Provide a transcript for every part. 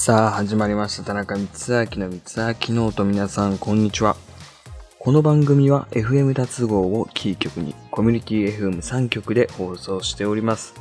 さあ始まりました。田中光秋の光明ノート皆さんこんにちは。この番組は FM 脱合をキー局にコミュニティ FM3 局で放送しております。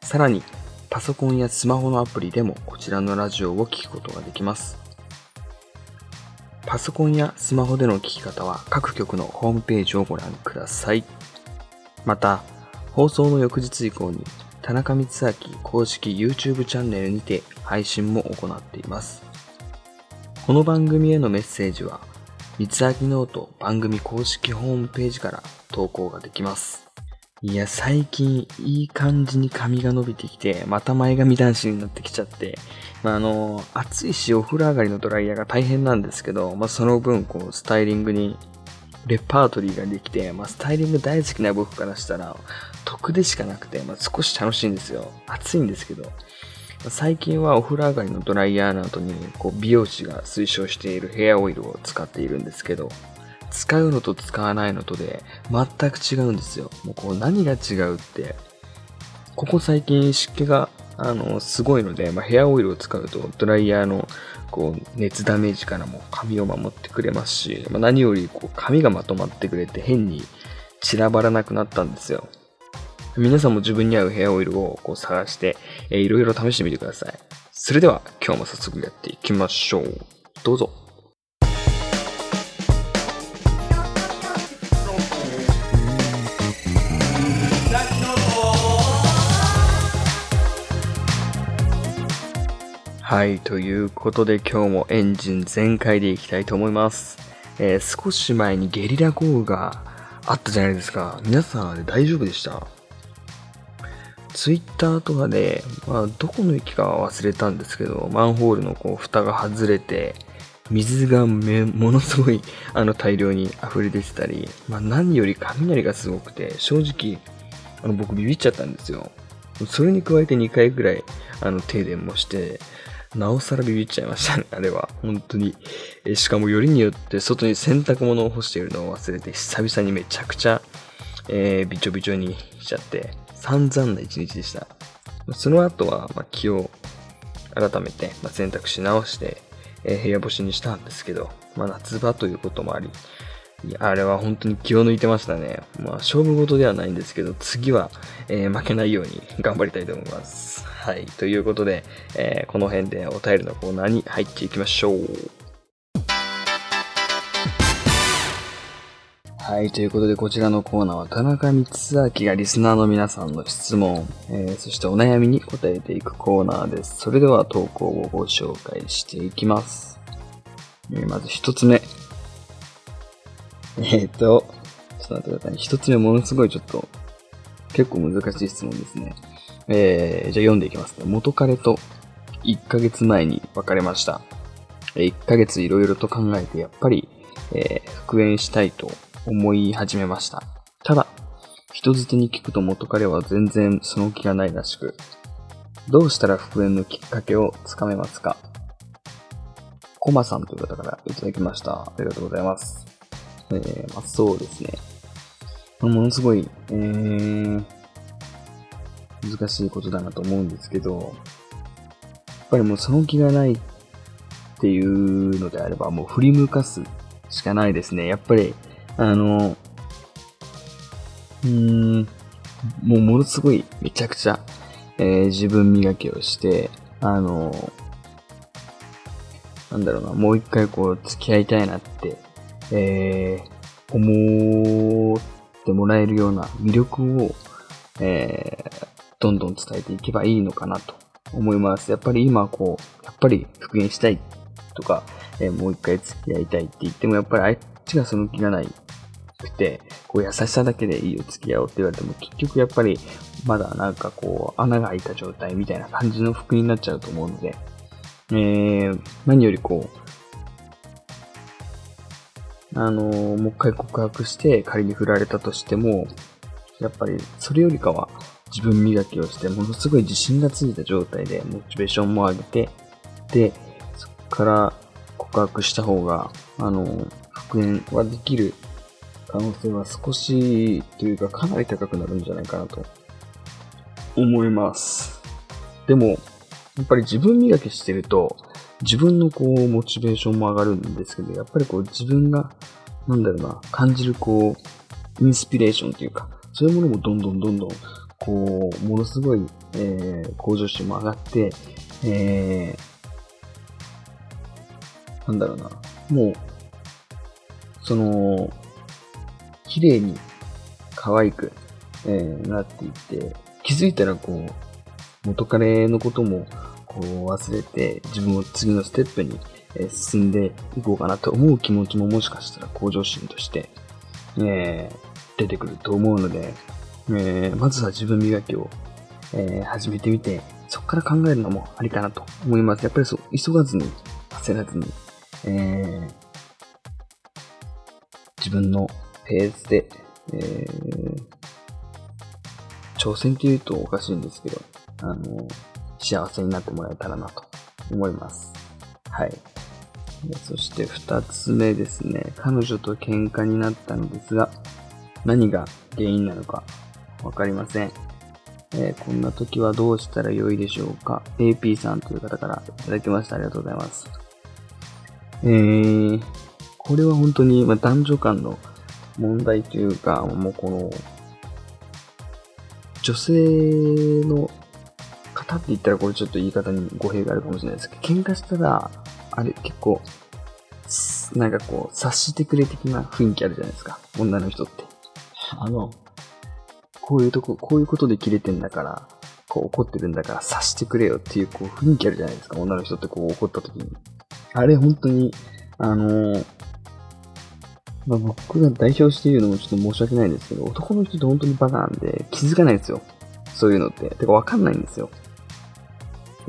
さらにパソコンやスマホのアプリでもこちらのラジオを聴くことができます。パソコンやスマホでの聞き方は各局のホームページをご覧ください。また放送の翌日以降に田中光秋公式 YouTube チャンネルにて配信も行っています。この番組へのメッセージは、光明ノート番組公式ホームページから投稿ができます。いや、最近いい感じに髪が伸びてきて、また前髪男子になってきちゃって、まあ、あの、暑いしお風呂上がりのドライヤーが大変なんですけど、まあ、その分、こう、スタイリングにレパートリーができて、まあ、スタイリング大好きな僕からしたら、得でしかなくて、まあ、少し楽しいんですよ。暑いんですけど。最近はお風呂上がりのドライヤーの後に、こう、美容師が推奨しているヘアオイルを使っているんですけど、使うのと使わないのとで、全く違うんですよ。もうこう、何が違うって、ここ最近湿気が、あの、すごいので、まあ、ヘアオイルを使うと、ドライヤーの、こう、熱ダメージからも髪を守ってくれますし、まあ、何より、こう、髪がまとまってくれて、変に散らばらなくなったんですよ。皆さんも自分に合うヘアオイルをこう探して、えーいろいろ試してみてください。それでは今日も早速やっていきましょう。どうぞ。はい、ということで今日もエンジン全開でいきたいと思います。えー少し前にゲリラ豪雨があったじゃないですか。皆さんあれ大丈夫でした？ツイッターとかで、まあ、どこの駅かは忘れたんですけど、マンホールのこう蓋が外れて、水がめものすごい あの大量に溢れ出てたり、まあ、何より雷がすごくて、正直、あの僕ビビっちゃったんですよ。それに加えて2回ぐらいあの停電もして、なおさらビビっちゃいましたね、あれは。本当に。えしかもよりによって外に洗濯物を干しているのを忘れて、久々にめちゃくちゃ、えーびちょびちょにしちゃって、散々な一日でした。その後は、まあ、気を改めて、まあ、洗濯し直して、えー部屋干しにしたんですけど、まあ、夏場ということもあり、いやあれは本当に気を抜いてましたね。まあ、勝負事ではないんですけど、次は、えー負けないように頑張りたいと思います。はい。ということで、えーこの辺でお便りのコーナーに入っていきましょう。はい。ということで、こちらのコーナーは、田中光明がリスナーの皆さんの質問、えーそしてお悩みに答えていくコーナーです。それでは投稿をご紹介していきます。えーまず一つ目。えっ、と、ちょっと待ってください。一つ目ものすごいちょっと、結構難しい質問ですね。えー、じゃあ読んでいきますね。元彼と1ヶ月前に別れました。1ヶ月いろいろと考えて、やっぱり、えー復縁したいと思い始めました。ただ、人づてに聞くと元彼は全然その気がないらしく、どうしたら復縁のきっかけをつかめますか？コマさんという方からいただきました。ありがとうございます。えー、まあ、そうですね。ものすごい、えー、難しいことだなと思うんですけど、やっぱりもうその気がないっていうのであれば、もう振り向かすしかないですね。やっぱり、あの、うーん、もうものすごいめちゃくちゃ、えー自分磨きをして、あの、なんだろうな、もう一回こう付き合いたいなって、えー、思ってもらえるような魅力を、えー、どんどん伝えていけばいいのかなと思います。やっぱり今こう、やっぱり復縁したいとか、えーもう一回付き合いたいって言っても、やっぱりあっちがその気がないくて、こう優しさだけでいいよ付き合おうって言われても、結局やっぱりまだなんかこう穴が開いた状態みたいな感じの服になっちゃうと思うので、えー、何よりこう、あのーもう一回告白して仮に振られたとしても、やっぱりそれよりかは自分磨きをして、ものすごい自信がついた状態でモチベーションも上げて、で、そこから告白した方が、あのー復縁はできる可能性は少しというかかなり高くなるんじゃないかなと思います。でも、やっぱり自分磨きしてると、自分のこう、モチベーションも上がるんですけど、やっぱりこう、自分が、なんだろうな、感じるこう、インスピレーションというか、そういうものもどんどんどんどん、こう、ものすごい、えー、向上心も上がって、えー、なんだろうな、もう、その、綺麗に、可愛く、えー、なっていって、気づいたらこう、元彼のことも、こう忘れて、自分を次のステップに、進んでいこうかなと思う気持ちももしかしたら向上心として、えー、出てくると思うので、えー、まずは自分磨きを、えー、始めてみて、そこから考えるのもありかなと思います。やっぱりそう、急がずに、焦らずに、え、自分のペースで、え、挑戦って言うとおかしいんですけど、あの、幸せになってもらえたらなと思います。はい。そして二つ目ですね。彼女と喧嘩になったのですが、何が原因なのかわかりません。えー、こんな時はどうしたらよいでしょうか ?AP さんという方からいただきました。ありがとうございます。えー、これは本当に、まあ、男女間の問題というか、もうこの、女性の方って言ったらこれちょっと言い方に語弊があるかもしれないですけど、喧嘩したら、あれ結構、なんかこう、察してくれ的な雰囲気あるじゃないですか。女の人って。あの、こういうとこ、こういうことで切れてんだから、こう怒ってるんだから察してくれよっていうこう雰囲気あるじゃないですか。女の人ってこう怒った時に。あれ本当に、あのー、まあ、僕が代表して言うのもちょっと申し訳ないんですけど、男の人って本当にバカなんで気づかないんですよ。そういうのって。てかわかんないんですよ。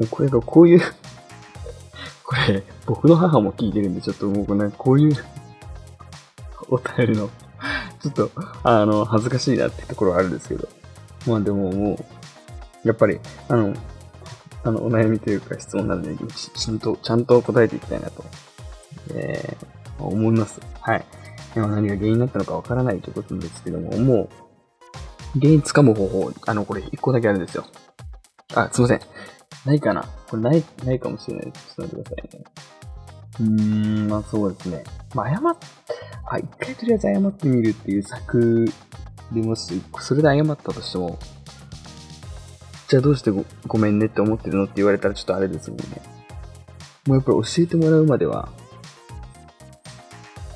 これがこういう これ、僕の母も聞いてるんで、ちょっと僕ね、こういうお便りのちょっと、あの、恥ずかしいなってところはあるんですけど。まあでももう、やっぱり、あの、あの、お悩みというか質問なんで、ちゃんと、ちゃんと答えていきたいなと、えー、思います。はい。でも何が原因になったのかわからないということなんですけども、もう、原因つかむ方法、あの、これ一個だけあるんですよ。あ、すいません。ないかなこれない、ないかもしれない。ちょっと待ってくださいね。うーん、まあそうですね。まあ謝っ、あ、一回とりあえず謝ってみるっていう策でもし、それで謝ったとしても、じゃあどうしてごごめんねって思ってるのって言われたらちょっとあれですもんね。もうやっぱり教えてもらうまでは、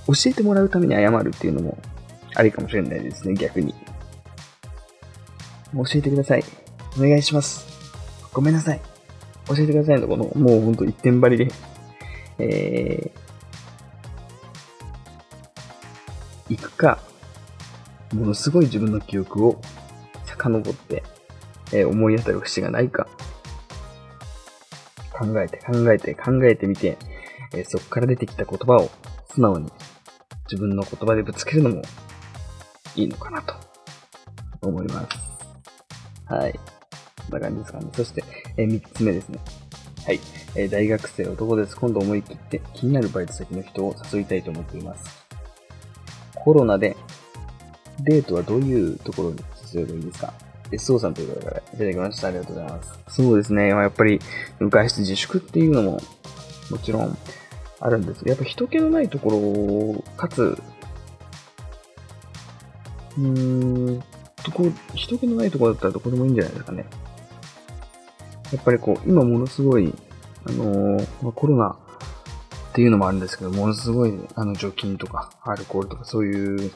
教えてもらうために謝るっていうのもありかもしれないですね、逆に。教えてください。お願いします。ごめんなさい。教えてくださいのこの、もうほんと一点張りで、えー、行くか、ものすごい自分の記憶を遡って、えー、思い当たる節がないか、考えて考えて考えてみて、えー、そこから出てきた言葉を素直に自分の言葉でぶつけるのもいいのかなと思います。はい。こんな感じですかね。そして、えー、3つ目ですね。はい。え、大学生男です。今度思い切って気になるバイト先の人を誘いたいと思っています。コロナでデートはどういうところに誘えばいいですか ?SO さんという方からいただきました。ありがとうございます。そうですね。やっぱり外出自粛っていうのももちろんあるんですけど、やっぱ人気のないところを、かつ、うーん、とこ、人気のないところだったらどこでもいいんじゃないですかね。やっぱりこう、今ものすごい、あのー、コロナっていうのもあるんですけど、ものすごい、あの、除菌とか、アルコールとか、そういう、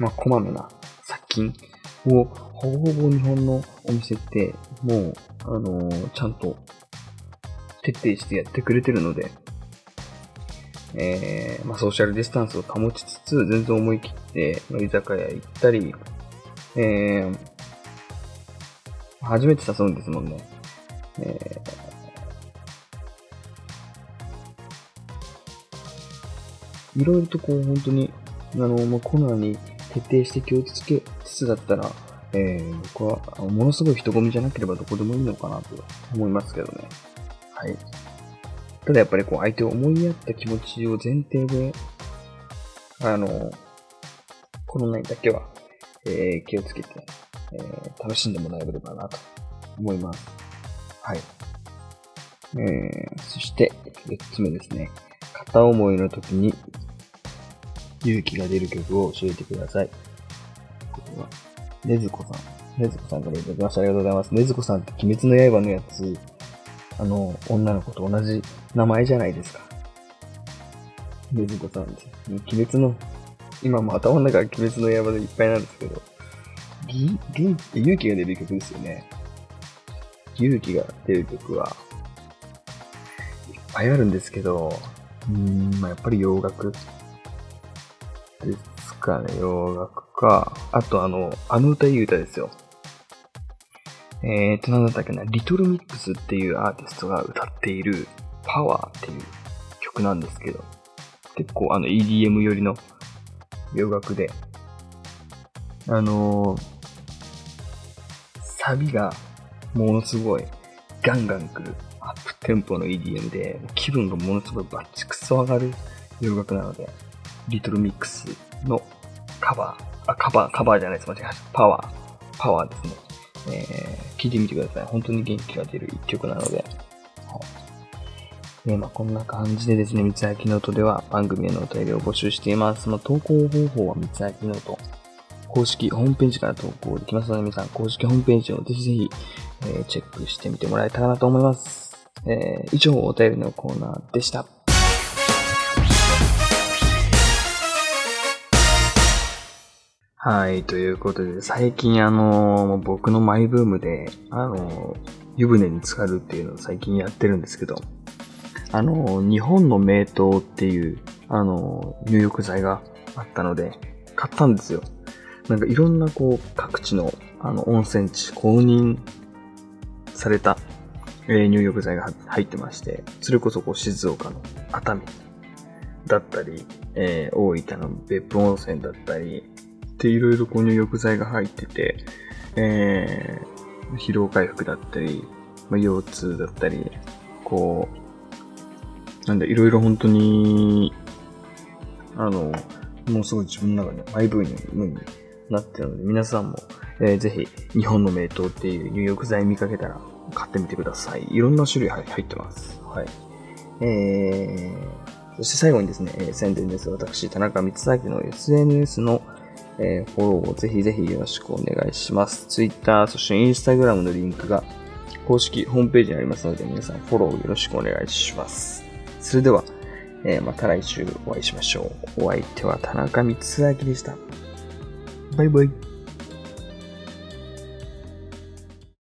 まあ、こまめな殺菌を、ほぼほぼ日本のお店って、もう、あのー、ちゃんと、徹底してやってくれてるので、えー、まあ、ソーシャルディスタンスを保ちつつ、全然思い切って、居酒屋行ったり、えー、初めて誘うんですもんね。えー、いろいろとこう、本当に、あの、まあ、コロナに徹底して気をつけつつだったら、えー、僕は、ものすごい人混みじゃなければどこでもいいのかなと思いますけどね。はい。ただやっぱりこう、相手を思いやった気持ちを前提で、あの、コロナにだけは、えー、気をつけて、えー、楽しんでもらえればなと思います。はい。えー、そして、4つ目ですね。片思いの時に勇気が出る曲を教えてください。これは、ねずこさん。ねずこさんからいただきました。ありがとうございます。ねずこさんって鬼滅の刃のやつ、あの、女の子と同じ名前じゃないですか。ねずこさんです。鬼滅の、今も頭の中は鬼滅の刃でいっぱいなんですけど、ぎ、ぎ、勇気が出る曲ですよね。勇気が出る曲は、いっぱいあるんですけど、うん、まあ、やっぱり洋楽ですかね、洋楽か。あとあの、あの歌いい歌ですよ。えーと、なんだったっけな、リトルミックスっていうアーティストが歌っているパワーっていう曲なんですけど、結構あの EDM 寄りの洋楽で、あのー、サビがものすごいガンガン来るアップテンポの EDM で、気分がものすごいバッチクソ上がる洋楽なので、 Little Mix のカバー、あ、カバー、カバーじゃないです。間違えました。パワー、パワーですね。えー、聞いてみてください。本当に元気が出る一曲なので。はい。ね、まあこんな感じでですね、三つ焼きノートでは番組へのお便りを募集しています。まあ、投稿方法は三つ焼きノート。公式ホームページから投稿できますので、皆さん公式ホームページをぜひぜひ、えー、チェックしてみてもらえたらなと思います。えー、以上、お便りのコーナーでした。はい、ということで、最近あの、僕のマイブームで、あの、湯船に浸かるっていうのを最近やってるんですけど、あの、日本の名湯っていう、あの、入浴剤があったので、買ったんですよ。なんかいろんなこう、各地の、あの、温泉地、公認された、えー、入浴剤が入ってまして、それこそこう、静岡の熱海だったり、えー、大分の別府温泉だったり、で、いろいろこう入浴剤が入ってて、えー、疲労回復だったり、まあ、腰痛だったり、こう、なんだ、いろいろ本当に、あの、もうすごい自分の中でマイブームになってるので、皆さんも、えー、ぜひ、日本の名刀っていう入浴剤見かけたら買ってみてください。いろんな種類入ってます。はい。えー、そして最後にですね、えー、宣伝です。私、田中光明の SNS のえー、フォローをぜひぜひよろしくお願いします。Twitter、そして Instagram のリンクが公式ホームページにありますので、皆さんフォローよろしくお願いします。それでは、えー、また来週お会いしましょう。お相手は田中光明でした。バイバイ。